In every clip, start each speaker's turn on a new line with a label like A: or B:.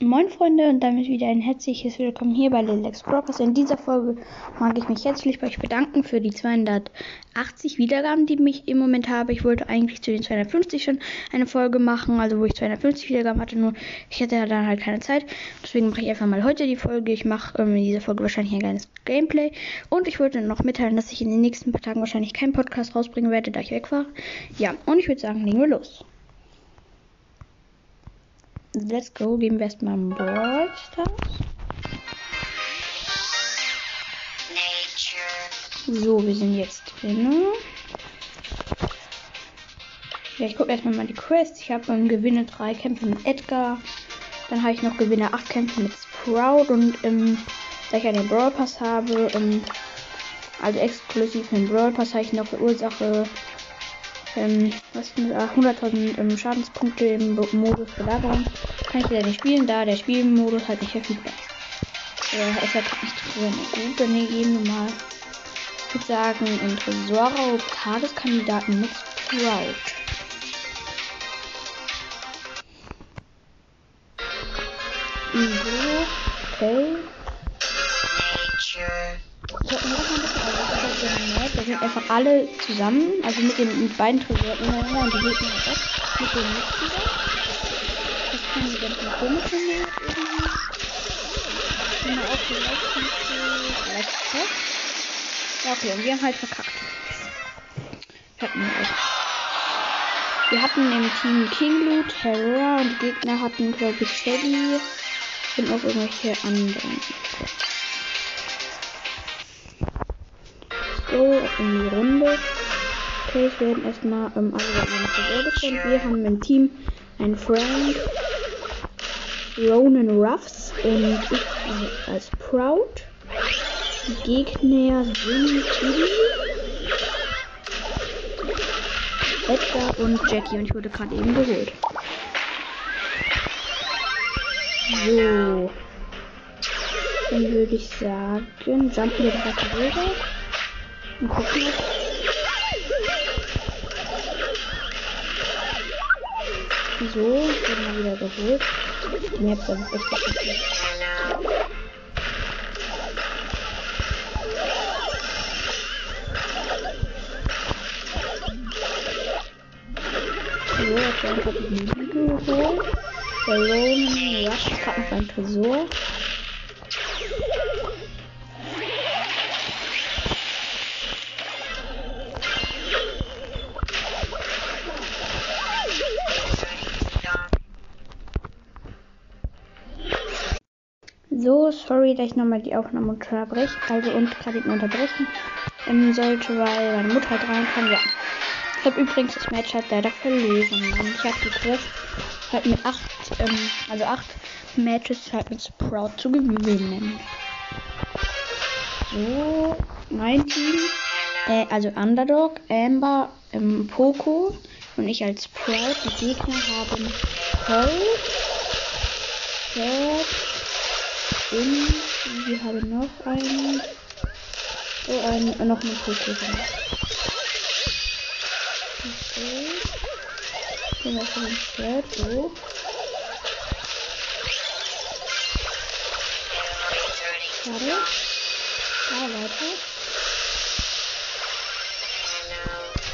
A: Moin Freunde und damit wieder ein herzliches Willkommen hier bei Lilex Broadcast. In dieser Folge mag ich mich herzlich bei euch bedanken für die 280 Wiedergaben, die ich im Moment habe. Ich wollte eigentlich zu den 250 schon eine Folge machen, also wo ich 250 Wiedergaben hatte, nur ich hatte dann halt keine Zeit. Deswegen mache ich einfach mal heute die Folge. Ich mache ähm, in dieser Folge wahrscheinlich ein kleines Gameplay und ich wollte noch mitteilen, dass ich in den nächsten paar Tagen wahrscheinlich keinen Podcast rausbringen werde, da ich weg war. Ja, und ich würde sagen, legen wir los. Let's go, geben wir erstmal ein Brawl Stars. So, wir sind jetzt drin. Ja, ich gucke erstmal mal die Quest. Ich habe ähm, Gewinne 3 Kämpfe mit Edgar. Dann habe ich noch Gewinne 8 Kämpfe mit Sprout. Und ähm, da ich den Brawl Pass habe, ähm, also exklusiv den Brawl Pass, habe ich noch Ursache ähm, was mit 100.000 ähm, Schadenspunkte im Modus Belagerung kann ich wieder nicht spielen, da der Spielmodus halt nicht verfügbar ist. Äh, es hat nicht drin. Gut, dann gehen wir mal. Ich würde sagen, in Tresor Tageskandidaten mit Sprout. Okay. Einfach alle zusammen, also mit den mit beiden Tresoren ineinander und die Gegner auch mit dem Mitspieler. Das kann die ganzen komische Map irgendwie. Immer die Vielleicht Ja, okay, und wir haben halt verkackt. Hatten wir echt. Wir hatten im Team Kingblut, Terror und die Gegner hatten, glaube ich, Shelly und auch irgendwelche anderen. So, in die Runde. Okay, es werden erstmal ähm, alle gefunden. Wir haben im Team einen Frank, Ronan Ruffs und ich als Proud. Die Gegner sind Edgar und Jackie und ich wurde gerade eben geholt. So. Dann würde ich sagen, jumpen wir direkt rüber. Und gucken. So, ich bin mal wieder geholt. Mir hat das echt nicht So, jetzt habe ich die Lüge geholt. Der Roman Rush ist gerade noch ein Tresor. So, sorry, dass ich nochmal die Aufnahme unterbreche, also und gerade eben unterbrechen ähm, sollte, weil meine Mutter halt reinkam. Ja. Ich habe übrigens das Match halt leider verloren. Und ich habe die Quest halt mit acht, ähm, also acht Matches halt mit Sprout zu gewinnen. So, mein Team, äh, also Underdog, Amber, ähm, Poco und ich als Sprout. Die Gegner haben Cold, Cat, und wir haben noch einen. Oh, einen, noch einen Pokémon. Okay. Den wir schon gehört. So. Schade. Ja, weiter.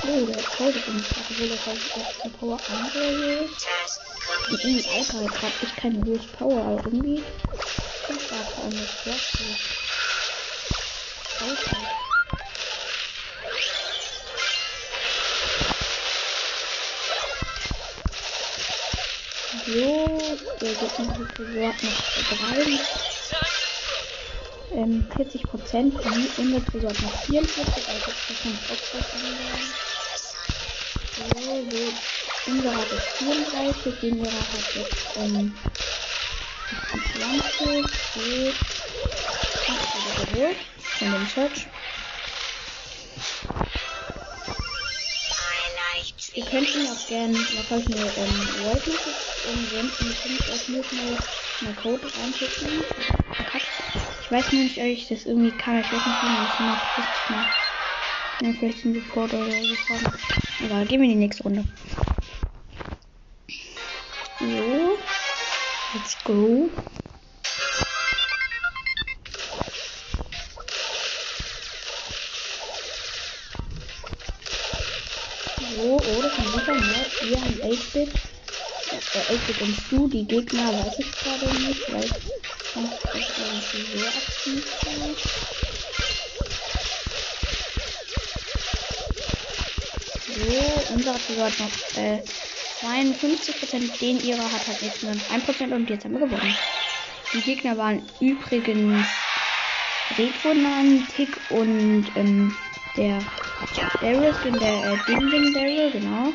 A: Oh, der ist ich gerade, obwohl das halt auch zum Power 1 oder so. Und irgendwie auch gerade ich keine hohes Power, aber irgendwie stark an das Klasse. So, der Gegner hat noch 3. Ähm, 40 Prozent, in der Tresor noch 44, also das kann ich auch was ändern. So, so, unser hat jetzt 34, den ihrer hat jetzt, ähm, 20 geht. Ach, geholt. Von dem Search. Ihr könnt ihn auch gerne, da kann ich eine ähm, World Message ähm, senden. Ihr könnt auch nur schnell einen Code reinschicken. Ich weiß nicht, ob ich das irgendwie kann. Ich weiß nicht, wie man das macht. Ist mal. Ja, vielleicht ein Support oder so fragen. Egal, gehen wir in die nächste Runde. So. Let's go. Äh, 8-Bit und Stu. Die Gegner weiß ich gerade nicht, weil sonst ist irgendwie sehr aktiv sein. So, unser Trio hat noch äh, 52%, den ihrer hat halt jetzt nur 1% und jetzt haben wir gewonnen. Die Gegner waren übrigens Retro Tick und ähm, der ist in der äh, Ding Ding Daryl, genau.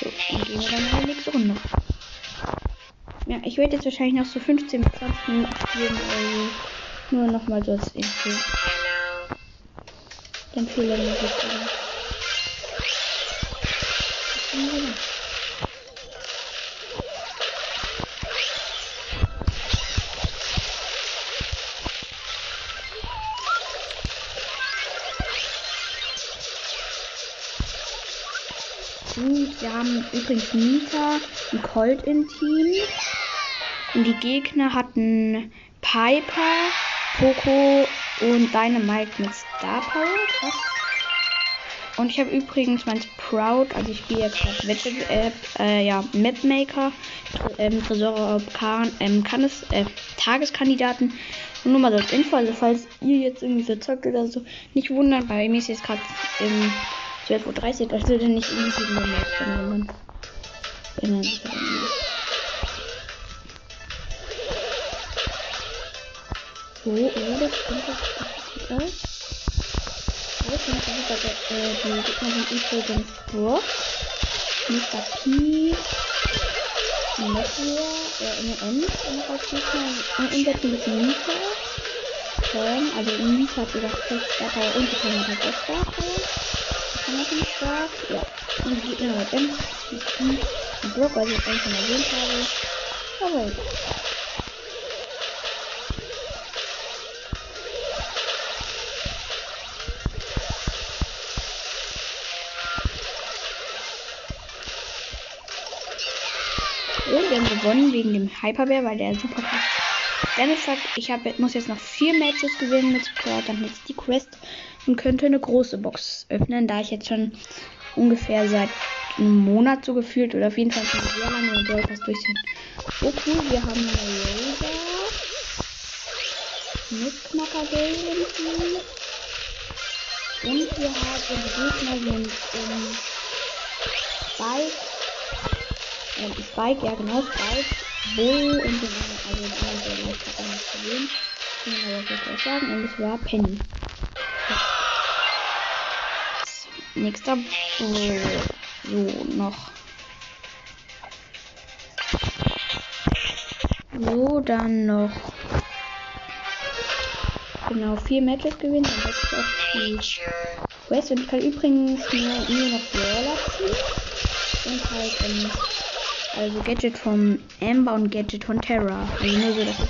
A: So, dann gehen wir dann in die nächste Runde. Ja, ich werde jetzt wahrscheinlich noch so 15 bis 20 Minuten spielen, also nur nochmal so als Info. Dann viele Musik. Gut, haben übrigens Nita und Colt im Team. Und die Gegner hatten Piper, Poco und Dynamite mit Star Power. Und ich habe übrigens mein Sprout, also ich spiele jetzt auf Wette, äh, äh, ja, Mapmaker, ähm, Tresore, kann, ähm, kann es, äh, Tageskandidaten. Und nur mal so als Info, also falls ihr jetzt irgendwie so zockt oder so, nicht wundern, bei mir ist jetzt gerade ähm, 12.30 Uhr, das würde nicht irgendwie Map sein, wenn man sich. So, oh, das kommt gut aus. So, finde ich super, äh, die Gegner sind übrigens Brock, Mr. P, Meteor, äh, NN, noch als Gegner, und unser Team ist Mika, Pam, also Mika hat gesagt, Star Power und die Pam hat auch Ich stark? Ja. Und die Gegner hat M, und Brock, weil ich eigentlich schon erwähnt habe. Aber egal. Wir haben gewonnen wegen dem Hyperbär, weil der super krass Dennis sagt, ich hab, muss jetzt noch vier Matches gewinnen mit Sprout, dann jetzt die Quest und könnte eine große Box öffnen, da ich jetzt schon ungefähr seit einem Monat so gefühlt oder auf jeden Fall schon sehr lange mit Brawl Pass durch sind. Oh cool, wir haben eine Rosa, Nussknacker Gale und wir haben Gegner sind ähm, Spike, ähm, Spike, ja genau, Spike, Bull und den anderen, also den anderen, der leicht hat auch nicht gesehen. Kann man aber auch sagen. Und es war Penny. Nächster Bull. So, noch. So, dann noch. Genau, vier Matches gewinnen. Dann hätte ich auch die Quest. Und ich kann übrigens nur, noch Brawler ziehen. Und halt, ähm, also Gadget vom Amber und Gadget von Terra. Also nur so, dass. So.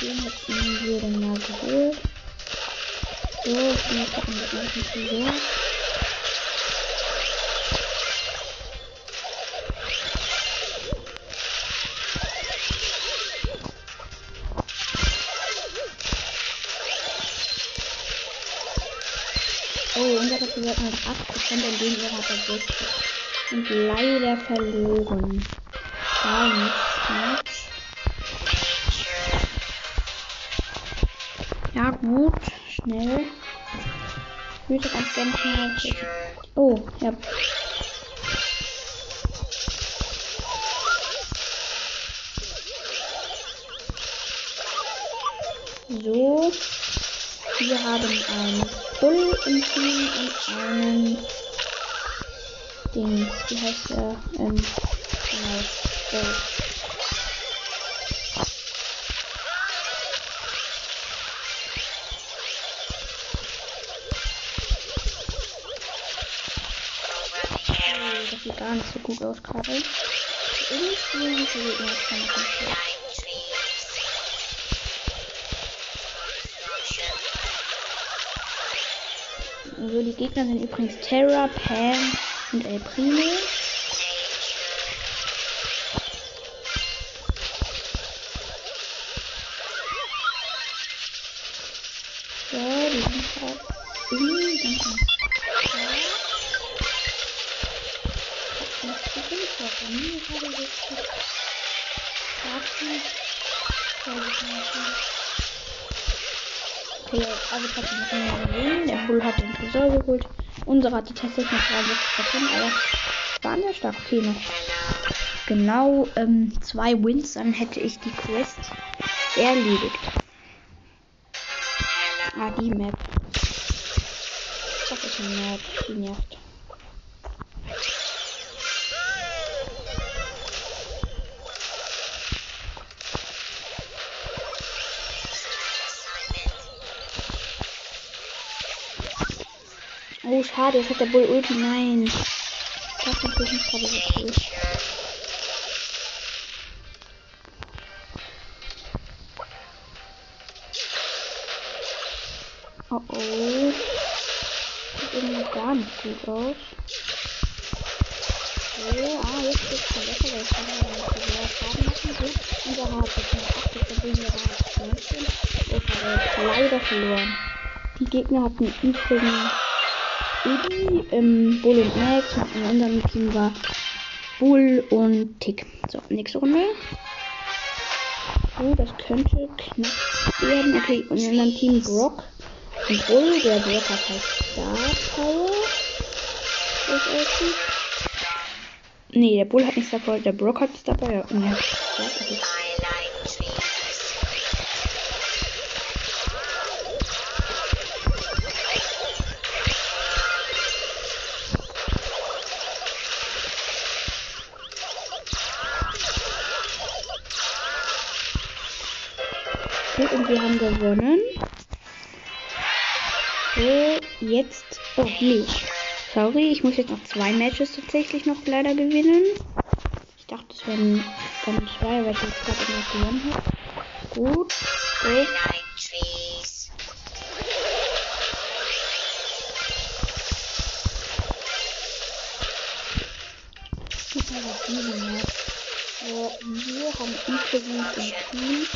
A: Den hätten wir dann mal geholt. So, jetzt hatten wir irgendwie so. Oh, unsere Person hat 8% und den ihrer hat er 60. Und leider verloren. Gar nichts. Ja, gut. Würde ganz gerne schnell. Oh, ja. So. Wir haben einen Bull im Team und einen Ding. Wie heißt der? Ähm, genau. Sieht gar nicht so gut aus gerade. Irgendwie sieht es nicht so So, die Gegner sind übrigens Terra, Pam und El Primo. Also trotzdem noch mehr gewinnen. Der Bull hat den Tresor geholt. Unsere hatte tatsächlich noch 63%, aber waren sehr stark. Okay, noch genau ähm, zwei Wins, dann hätte ich die Quest erledigt. Ah, die Map. Das ist eine Map, die nervt. Oh, schade, jetzt hat der Bull Ulti. Nein. Das ist natürlich nicht gerade so cool. Oh oh. Sieht irgendwie gar nicht gut aus. Oh, ah, jetzt geht's schon besser, weil ich kann ja nicht so sehr Schaden machen. So, unser Hart ist noch 8, obwohl wir da 19. Ich habe leider verloren. Die Gegner hatten übrigens Eddie, ähm, Bull und Max und in unserem Team war Bull und Tick. So, nächste Runde. Oh, das könnte knapp werden. Okay, und in unserem Team Brock und Bull. Der Brock hat halt Star Power. Nee, der Bull hat nicht Star Power, der Brock hat Star Power. Und er hat Star Power. Jetzt. Oh, nee. Sorry, ich muss jetzt noch zwei Matches tatsächlich noch leider gewinnen. Ich dachte, es wären dann zwei, weil ich jetzt gerade immer gewonnen habe. Gut. So. So, wir haben übrigens im Team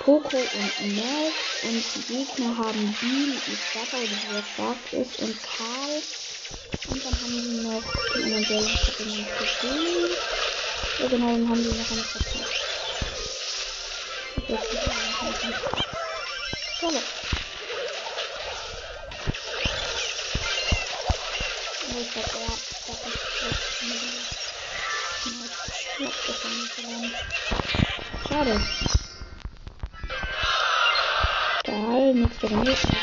A: Poco und Mel und die Gegner haben Bean und Starter, die sehr stark ist, und Karl. Und dann haben die noch die anderen Bälle, die den Problem. Ja genau, dann haben die noch einen Prozent. Hallo. Oh, ich glaube, ja, das ist das. Schade. Egal, nächste Runde. So. Okay,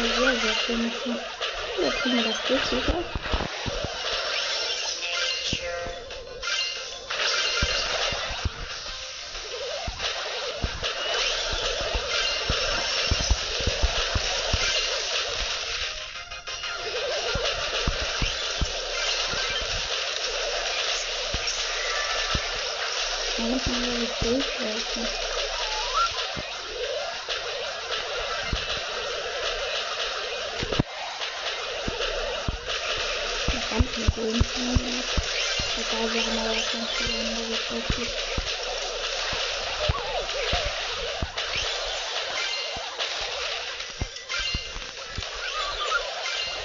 A: Sehr, sehr, gemacht. Ja, kriegen wir das durch, sicher. Da müssen wir durchlaufen. Schon gemacht. Egal, wir haben aber das ganze Ende getroffen.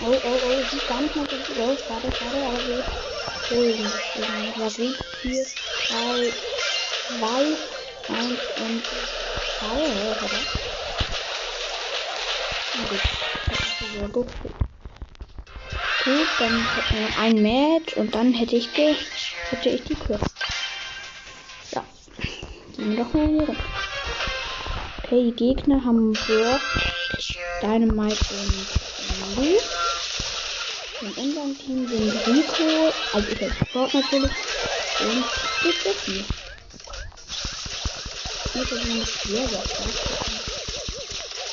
A: Oh, oh, oh, sieht gar nicht mal so gut aus. Schade, schade, aber wir holen das. Was sieht hier? 3, 2, 1 und 2, oder? Na gut, das ist sehr gut. Gut, dann hätten wir ein Match und dann hätte ich die, hätte ich die Quest. Ja. spielen wir doch mal hier runter. Okay, die Gegner haben Brock, Dynamite und Lu. In unserem Team sind Rico, also ich als Brock natürlich, und ich Jesse. Die sind sehr, stark.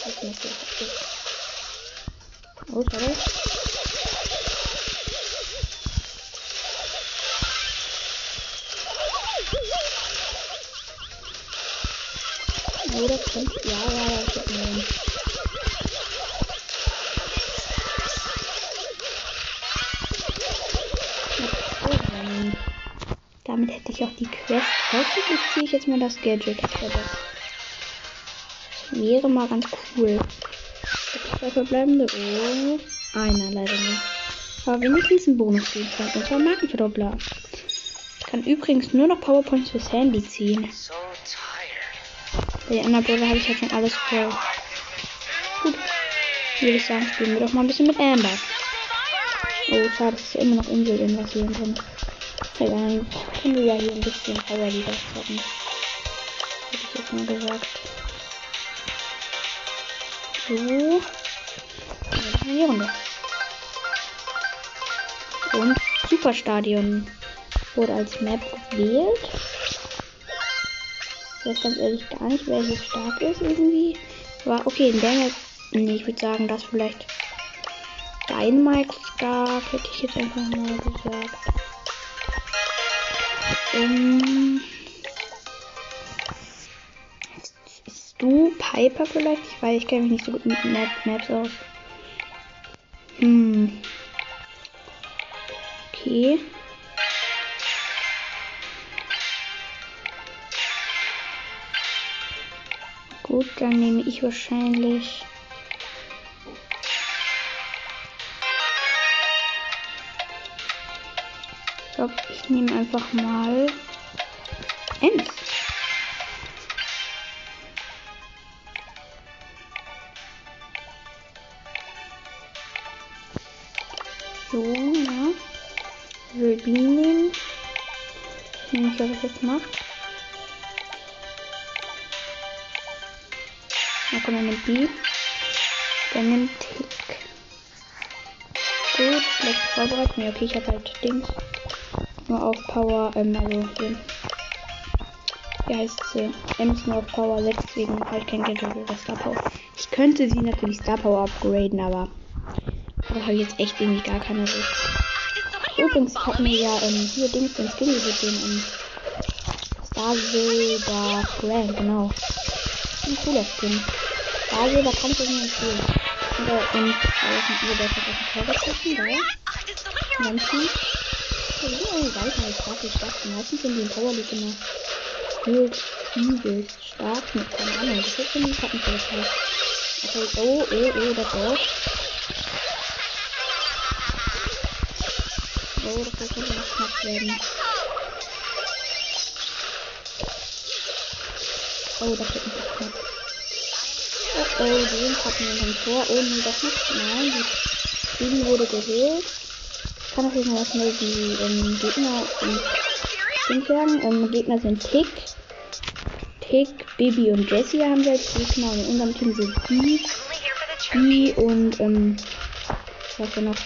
A: Das ist Oh, sorry. Das kommt. Ja, ja, ja, ich hab mir. Damit hätte ich auch die Quest. Hoffentlich ziehe ich jetzt mal das Gadget. Das wäre mal ganz cool. Zwei verbleibende. Oh, einer leider nicht. Aber wenigstens ein Bonus. Und zwar Markenverdoppler. Ich kann übrigens nur noch Powerpoints fürs Handy ziehen. Bei den anderen Brawler habe ich ja schon alles voll. Gut. Würde ich sagen, spielen wir doch mal ein bisschen mit Amber. Oh, schade, dass ja immer noch Insel-Invasion drin. Ja, dann können wir ja hier ein bisschen Power wieder stoppen. Hätte ich jetzt mal gesagt. So. Die Runde. Und Superstadion wurde als Map gewählt. Ich weiß ganz ehrlich gar nicht, wer hier stark ist irgendwie. War okay, in der Map. Nee, ich würde sagen, dass vielleicht Dynamite stark, hätte ich jetzt einfach mal gesagt. Ähm. Du Piper vielleicht? Ich weiß, ich kenne mich nicht so gut mit Map Maps aus. Hm. Okay. Dann nehme ich wahrscheinlich. Ich glaube, ich nehme einfach mal Ems. So, ja. B nehmen. Ich nehme nicht, was es jetzt macht. Er nimmt B. Der nimmt Tick. Gut, vielleicht vorbereitet. Nee, okay, ich habe halt Dings. Nur auf Power, ähm, also hier. Wie heißt sie? Ems nur auf Power 6, deswegen halt kein Gadget oder Star Power. Ich könnte sie natürlich Star Power upgraden, aber da habe ich jetzt echt irgendwie gar keine Lust. Übrigens hat mir ja ähm, hier Dings den Skin mit den ähm, Star Silver Grand, genau. Ein cooler Skin. Silver kann ich euch nicht empfehlen. Und äh, und alles mit ihr besser auf den Torwart treffen, geil. Menschen. Oh, weiter als stark, ich dachte, meistens sind die in Power League immer gefühlt übelst stark mit keine Ahnung. Das ist irgendwie heißt. Okay, oh, oh, oh, das auch. Oh, das könnte noch knapp werden. Oh, das wird nicht knapp. Oh, oh, den hatten wir vom Tor. Oh, nee, das nicht. Nein, die Bibi wurde gehillt. Ich kann natürlich mal schnell die ähm, Gegner ähm, Ding sagen. Ähm, Gegner sind Tick. Tick, Bibi und Jessie haben wir als Gegner. Und in unserem Team sind die, die und, ähm, was war noch?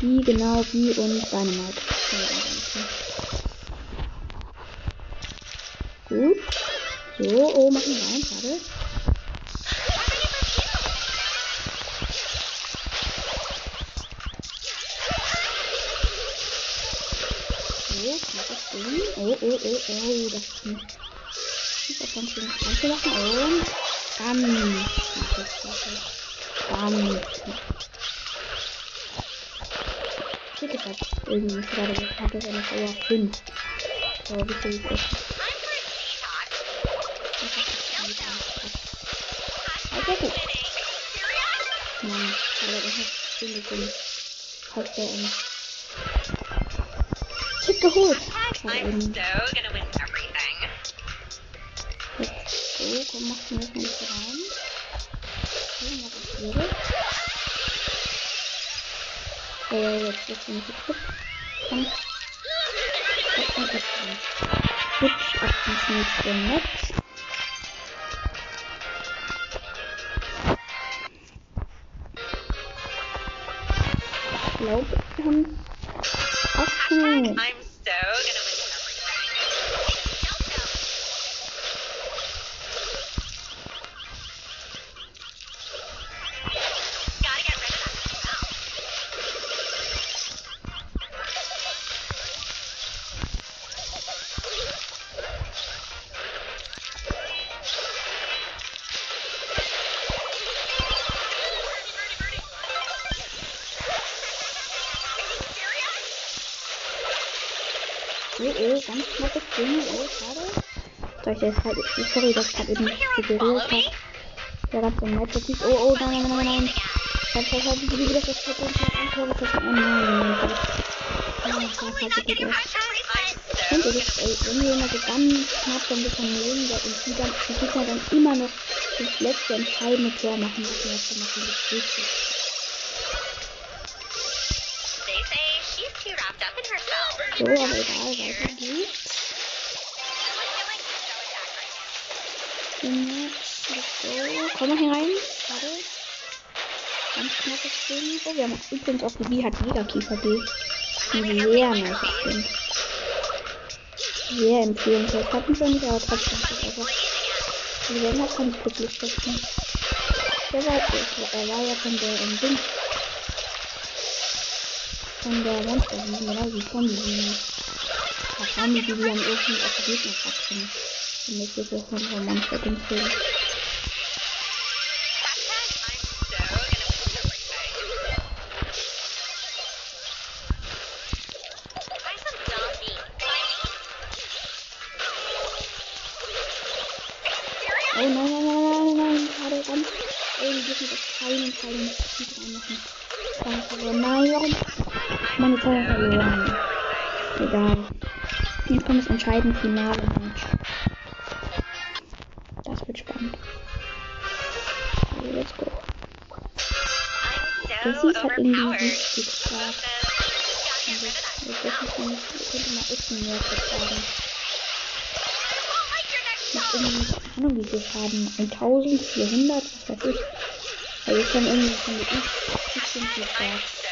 A: Die, genau, die und Dynamite. Gut. So, oh, machen wir rein, schade. Oh, oh, oh, oh, das ist ein super ganz schön machen. Und knappes Ganz knapp. Bitte hat irgendwie gerade gesagt, dass er noch Power 5. So, wie viel ist das? Also gut. Mann, aber er hat hingekommen. Hat der ähm. Tipp geholt. Aber eben. So, komm, mach den jetzt mal nicht rein. So, mach das hier. Äh, jetzt ist er nicht gekriegt. Komm. Komm, komm, komm. Hübsch, ins nächste Match. Ich glaube, wir haben acht Minuten.
B: I'm so gonna
A: Ich jetzt halt. Sorry, dass ich gerade eben nicht figuriert habe. Der ganze Match ist nicht. Oh, oh, nein, nein, nein, nein. Halt, halt, wie wieder das Tor und ein Tor geschossen. Oh nein. Oh, das war halt wirklich erst. Und es ist, ey, wenn immer so ganz knapp so ein bisschen nehmen, der und die dann, die Gegner dann immer noch das letzte entscheidende Tor machen, wir jetzt machen, das richtig. So, aber egal, weiter geht's. Go. Komm mal herein. Warte. Ganz knappes Ding. Oh, wir haben übrigens auf die B hat jeder Kiefer. Ein sehr nice Ding. Sehr empfehlenswert. Hatten wir nicht, aber trotzdem einfach. Die werden halt ganz glücklich setzen. Der war, er war ja von der ähm, Ding. Von der Monster, genau wie Zombie. Ja, Zombie, die die dann irgendwie auf die Gegner. Und jetzt ist
B: some zombie. Buy me.
A: Oh nein, nein, nein, nein, nein, gerade ganz. Oh, die dürfen das keinen, keinen Sieg reinmachen. Verloren. Nein, warum? Meine Zeit verloren. Egal. Jetzt kommt das entscheidende Finale, Mensch. 50 Grad.
B: Ich
A: das,
B: nicht,
A: ist dann, könnte man echt mehr vertragen.
B: Ich
A: irgendwie, keine Ahnung, wie viel haben. 1400, was weiß ich. Also ich kann irgendwie von der
B: so
A: Grad.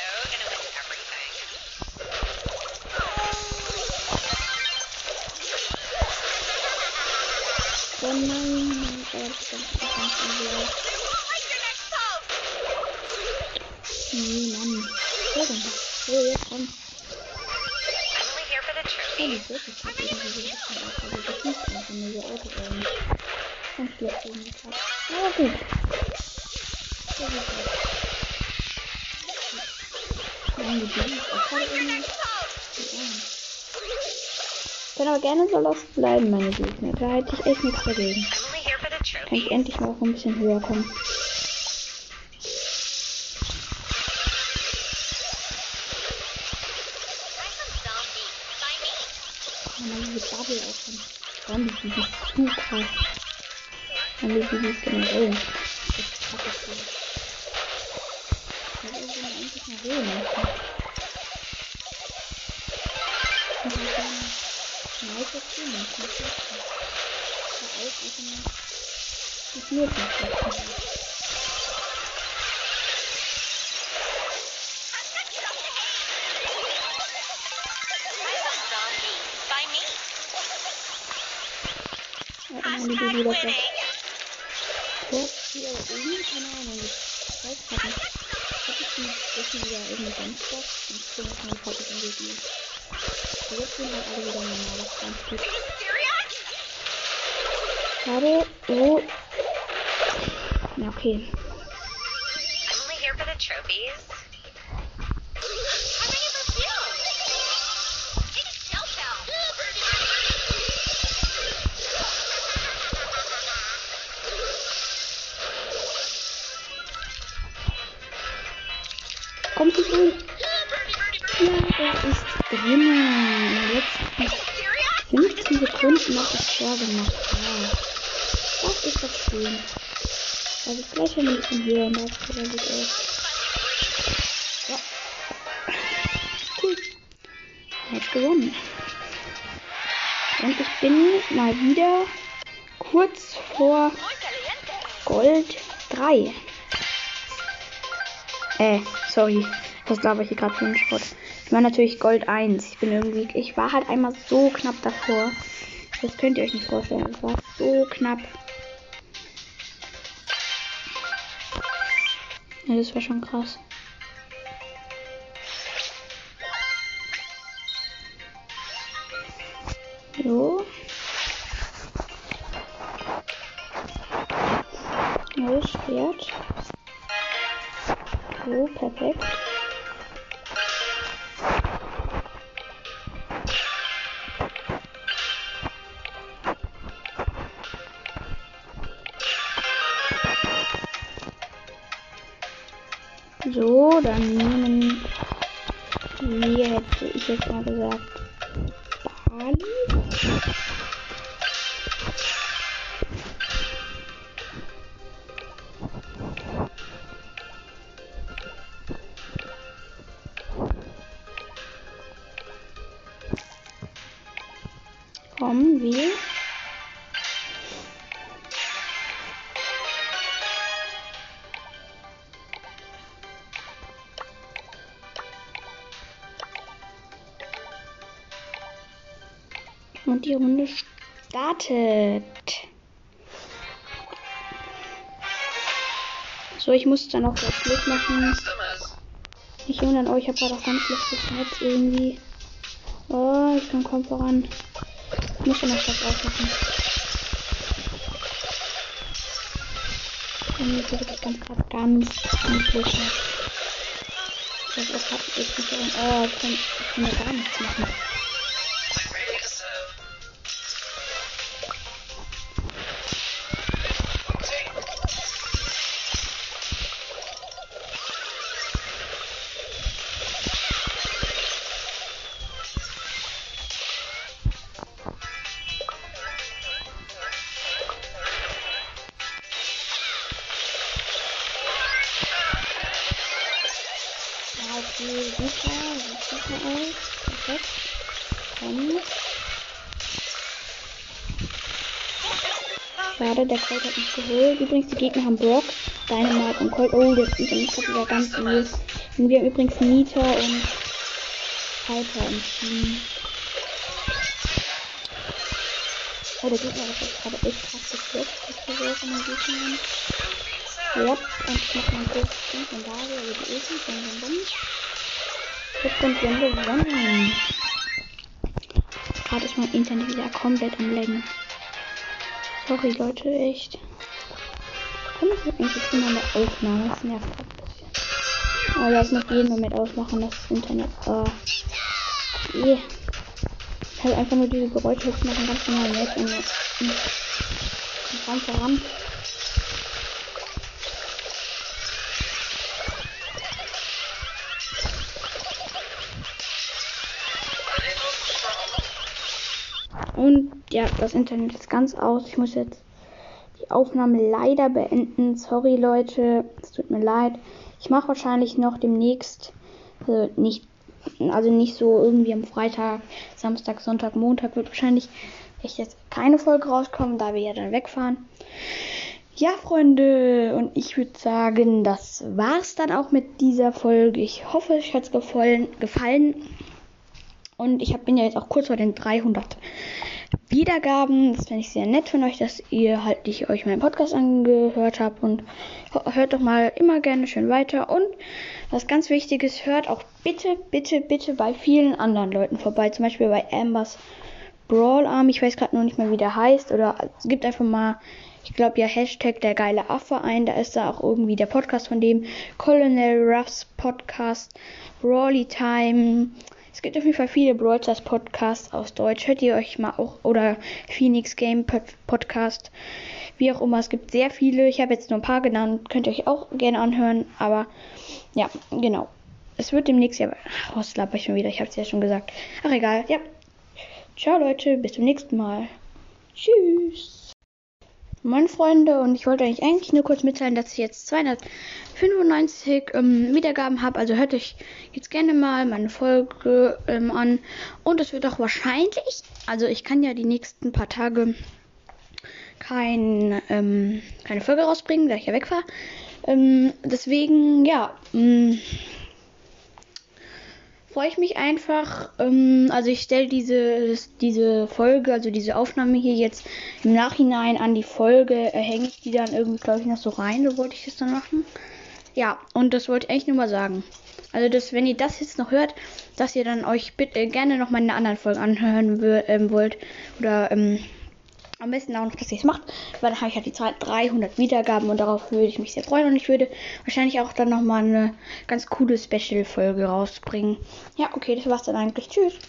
A: Wirklich hat irgendwie so ein bisschen aus. Also, das liegt einfach nur so Auto rein. Ganz schlecht irgendwie gerade. Aber gut. So gut. Nein, die Baby ist auch gerade irgendwie. Ja. Können aber gerne so lost bleiben, meine Gegner. Da hätte ich echt nichts dagegen. Kann ich endlich mal auch ein bisschen höher kommen. Dann haben die
B: Hashtag
A: Baby das
B: winning.
A: Tor hier oben, keine Ahnung, ich weiß grad nicht. Hab ich die Decken wieder irgendwie ganz stark? Ich bin jetzt mal falsch im Video. Aber jetzt sind halt alle wieder normal, das ist. Schade, oh. Ja, okay. Kommt nicht rein. Ja, er ist drin. In den letzten
B: Serious?
A: 15 Sekunden noch das Tor gemacht. Ja. Das ist doch schön. Also gleich ein bisschen höher und das sieht er gut aus. Ja. Cool. Hat gewonnen. Und ich bin mal wieder kurz vor Gold 3. Äh, sorry. Das glaube ich hier gerade für einen Schrott. Ich war natürlich Gold 1. Ich bin irgendwie. Ich war halt einmal so knapp davor. Das könnt ihr euch nicht vorstellen. Es war so knapp. Ja, das war schon krass. So, dann nehmen wir, hätte ich jetzt mal gesagt, Bali. Startet. So, ich muss dann auch gleich Schluss machen. Nicht wundern, oh, ich habe gerade auch ganz Netz irgendwie. Oh, ich komme kaum voran. Ich muss noch was ausmachen. Und wird das ganz gerade ganz, schlecht. Das ist halt echt nicht so. Oh, ich kann, ich kann ja gar nichts machen. Colt hat mich geholt. Übrigens, die Gegner haben Brock, Dynamite und Colt. Oh, der ist übrigens gerade wieder ganz übel. Und wir haben übrigens Nita und Piper im Team. Oh, der Gegner ist jetzt gerade echt krass geflippt. Das so von den Gegnern. Ja, und ich mach mein großes Ding von Dario über die Öfen. Bum, bum, bum. Jetzt sind wir gewonnen. Gerade ist mein Internet wieder komplett am Laggen. Sorry, Leute, echt. Warum ist eigentlich immer eine Aufnahme? Das nervt ein bisschen. Oh ja, ich muss jeden Moment ausmachen, das Internet. Oh. Yeah. Ich halt einfach nur diese Geräusche jetzt machen, ganz normal jetzt und, und, und ran voran. Und ja, das Internet ist ganz aus. Ich muss jetzt die Aufnahme leider beenden. Sorry Leute, es tut mir leid. Ich mache wahrscheinlich noch demnächst, also nicht, also nicht so irgendwie am Freitag, Samstag, Sonntag, Montag wird wahrscheinlich echt jetzt keine Folge rauskommen, da wir ja dann wegfahren. Ja, Freunde, und ich würde sagen, das war's dann auch mit dieser Folge. Ich hoffe, euch hat's gefallen. gefallen. Und ich hab, bin ja jetzt auch kurz vor den 300 Wiedergaben. Das finde ich sehr nett von euch, dass ihr halt ich euch meinen Podcast angehört habt. Und hört doch mal immer gerne schön weiter. Und was ganz wichtig ist, hört auch bitte, bitte, bitte bei vielen anderen Leuten vorbei. Zum Beispiel bei Ambers Brawl Arm. Ich weiß gerade noch nicht mehr, wie der heißt. Oder es gibt einfach mal, ich glaube ja, Hashtag der geile Affe ein. Da ist da auch irgendwie der Podcast von dem. Colonel Ruffs Podcast. Brawly Time. Es gibt auf jeden Fall viele Brawl Podcasts aus Deutsch. Hört ihr euch mal auch. Oder Phoenix Game Pod Podcast. Wie auch immer. Es gibt sehr viele. Ich habe jetzt nur ein paar genannt. Könnt ihr euch auch gerne anhören. Aber ja, genau. Es wird demnächst ja. Ach, was laber ich schon wieder? Ich habe es ja schon gesagt. Ach, egal. Ja. Ciao, Leute. Bis zum nächsten Mal. Tschüss. Moin Freunde und ich wollte euch eigentlich nur kurz mitteilen, dass ich jetzt 295 ähm, Wiedergaben habe. Also hört euch jetzt gerne mal meine Folge ähm, an. Und es wird auch wahrscheinlich, also ich kann ja die nächsten paar Tage kein, ähm, keine Folge rausbringen, da ich ja weg war. Ähm, deswegen, ja, mh, freue ich mich einfach. Ähm, also ich stelle diese, diese Folge, also diese Aufnahme hier jetzt im Nachhinein an die Folge, äh, hänge ich die dann irgendwie, glaube ich, noch so rein. So wollte ich das dann machen. Ja, und das wollte ich eigentlich nur mal sagen. Also, dass, wenn ihr das jetzt noch hört, dass ihr dann euch bitte äh, gerne noch meine anderen Folgen anhören ähm, wollt. Oder ähm, am besten auch noch, dass ihr es macht, weil dann habe ich halt die Zahl 300 Wiedergaben und darauf würde ich mich sehr freuen und ich würde wahrscheinlich auch dann nochmal eine ganz coole Special-Folge rausbringen. Ja, okay, das war's dann eigentlich. Tschüss.